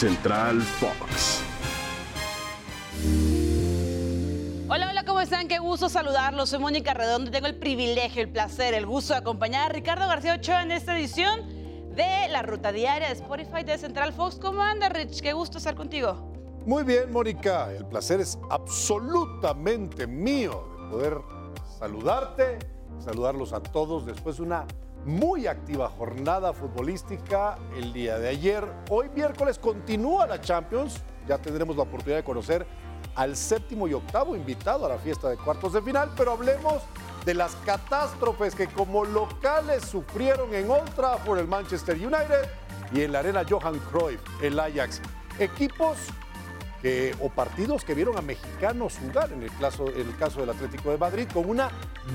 Central Fox. Hola, hola, ¿cómo están? Qué gusto saludarlos. Soy Mónica Redondo y tengo el privilegio, el placer, el gusto de acompañar a Ricardo García Ochoa en esta edición de la ruta diaria de Spotify de Central Fox. ¿Cómo anda, Rich? Qué gusto estar contigo. Muy bien, Mónica. El placer es absolutamente mío de poder saludarte, saludarlos a todos después de una muy activa jornada futbolística el día de ayer. Hoy miércoles continúa la Champions. Ya tendremos la oportunidad de conocer al séptimo y octavo invitado a la fiesta de cuartos de final, pero hablemos de las catástrofes que como locales sufrieron en Old Trafford el Manchester United y en la arena Johan Cruyff el Ajax. Equipos que, o partidos que vieron a mexicanos jugar, en el, caso, en el caso del Atlético de Madrid, con una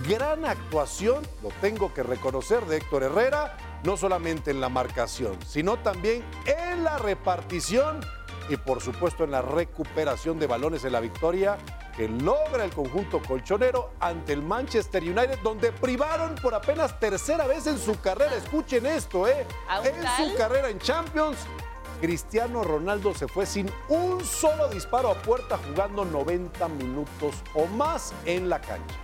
gran actuación, lo tengo que reconocer, de Héctor Herrera, no solamente en la marcación, sino también en la repartición y por supuesto en la recuperación de balones en la victoria que logra el conjunto colchonero ante el Manchester United, donde privaron por apenas tercera vez en su carrera. Escuchen esto, ¿eh? En su carrera en Champions, Cristiano Ronaldo se fue sin un solo disparo a puerta jugando 90 minutos o más en la cancha.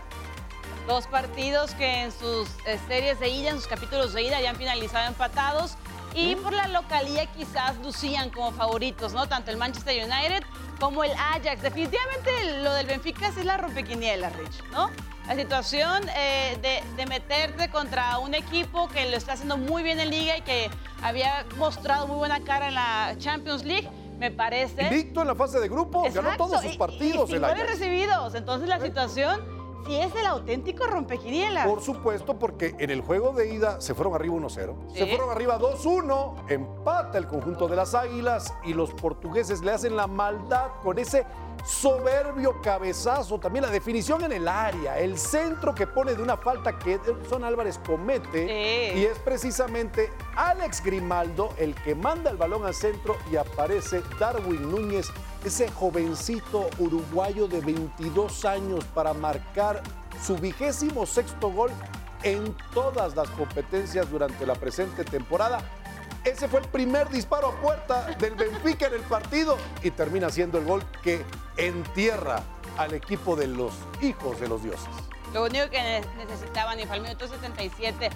Dos partidos que en sus eh, series de ida, en sus capítulos de ida, ya han finalizado empatados y por la localía quizás lucían como favoritos, ¿no? Tanto el Manchester United como el Ajax. Definitivamente lo del Benfica es la rompequiniela, Rich, ¿no? La situación eh, de, de, meterte contra un equipo que lo está haciendo muy bien en liga y que había mostrado muy buena cara en la Champions League, me parece. Invicto en la fase de grupos, ganó todos sus partidos. Y, y, recibidos. Entonces la situación si es el auténtico rompequinielas. Por supuesto, porque en el juego de ida se fueron arriba 1-0. Se fueron arriba 2-1, empata el conjunto de las Águilas y los portugueses le hacen la maldad con ese soberbio cabezazo, también la definición en el área, el centro que pone de una falta que Son Álvarez comete sí. y es precisamente Alex Grimaldo el que manda el balón al centro y aparece Darwin Núñez, ese jovencito uruguayo de 22 años para marcar su vigésimo sexto gol en todas las competencias durante la presente temporada. Ese fue el primer disparo a puerta del Benfica en el partido y termina siendo el gol que entierra al equipo de los hijos de los dioses. Lo único que necesitaban y fue al minuto 77.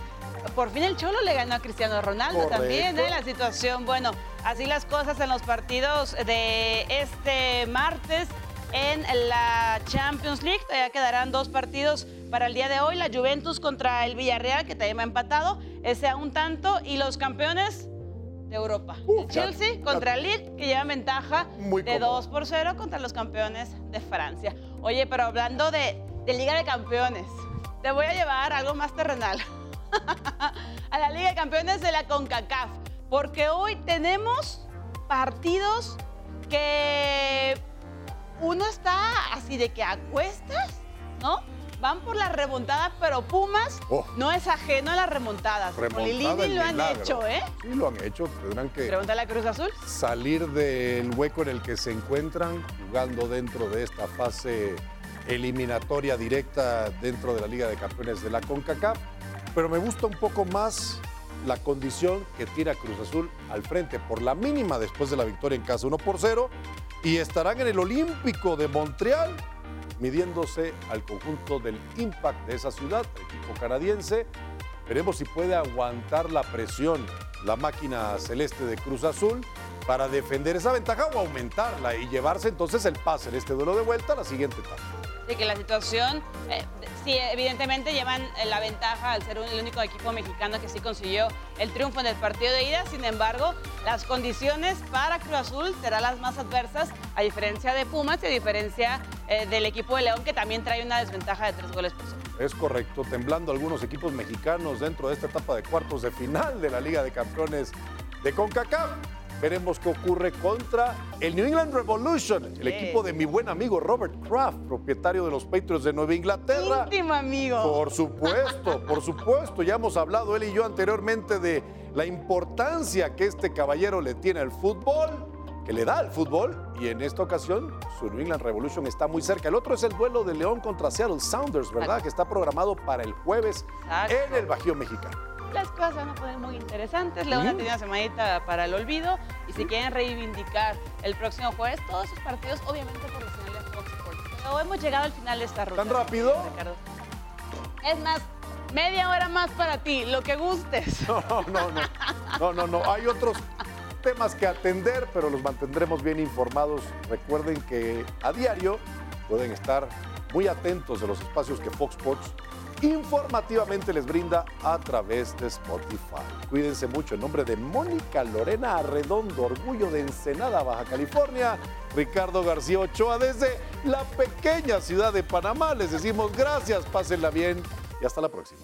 Por fin el Cholo le ganó a Cristiano Ronaldo Correcto. también, ¿eh? La situación, bueno, así las cosas en los partidos de este martes en la Champions League. Todavía quedarán dos partidos para el día de hoy. La Juventus contra el Villarreal, que también ha empatado, ese a un tanto. Y los campeones de Europa. Uh, el Chelsea ya, contra el Lille, que lleva ventaja Muy de cómodo. 2 por 0 contra los campeones de Francia. Oye, pero hablando de, de Liga de Campeones, te voy a llevar algo más terrenal. a la Liga de Campeones de la CONCACAF. Porque hoy tenemos partidos que uno está así de que a cuestas, ¿no? Van por la remontada, pero Pumas Oh. no es ajeno a las remontadas. Remontada Lilini lo han milagro. hecho, ¿eh? Sí, lo han hecho. Tendrán que Pregúntale a Cruz Azul. salir del hueco en el que se encuentran jugando dentro de esta fase eliminatoria directa dentro de la Liga de Campeones de la CONCACAF. Pero me gusta un poco más la condición que tira Cruz Azul al frente por la mínima después de la victoria en casa 1 por 0 y estarán en el Olímpico de Montreal midiéndose al conjunto del Impact de esa ciudad, el equipo canadiense. Veremos si puede aguantar la presión la máquina celeste de Cruz Azul para defender esa ventaja o aumentarla y llevarse entonces el pase en este duelo de vuelta a la siguiente etapa. De que la situación, eh, sí, evidentemente llevan eh, la ventaja al ser el único equipo mexicano que sí consiguió el triunfo en el partido de ida. Sin embargo, las condiciones para Cruz Azul serán las más adversas, a diferencia de Pumas y a diferencia eh, del equipo de León, que también trae una desventaja de tres goles por cero. Es correcto, temblando algunos equipos mexicanos dentro de esta etapa de cuartos de final de la Liga de Campeones de CONCACAF. Veremos qué ocurre contra el New England Revolution, el equipo de mi buen amigo Robert Kraft, propietario de los Patriots de Nueva Inglaterra. Íntimo amigo. Por supuesto, por supuesto. Ya hemos hablado él y yo anteriormente de la importancia que este caballero le tiene al fútbol, que le da al fútbol, y en esta ocasión su New England Revolution está muy cerca. El otro es el duelo de León contra Seattle Sounders, ¿verdad? Exacto. Que está programado para el jueves Exacto. en el Bajío Mexicano. Las cosas van a poner muy interesantes. León ha tenido una semanita para el olvido. Y si quieren reivindicar el próximo jueves, todos sus partidos, obviamente por la señal de Fox Sports. Pero hemos llegado al final de esta ruta. ¿Tan rápido? Ricardo. Es más, media hora más para ti, lo que gustes. No, no, no. No, no, no. Hay otros temas que atender, pero los mantendremos bien informados. Recuerden que a diario pueden estar muy atentos de los espacios que Fox Sports informativamente les brinda a través de Spotify. Cuídense mucho. En nombre de Mónica Lorena Arredondo, orgullo de Ensenada, Baja California, Ricardo García Ochoa desde la pequeña ciudad de Panamá. Les decimos gracias, pásenla bien y hasta la próxima.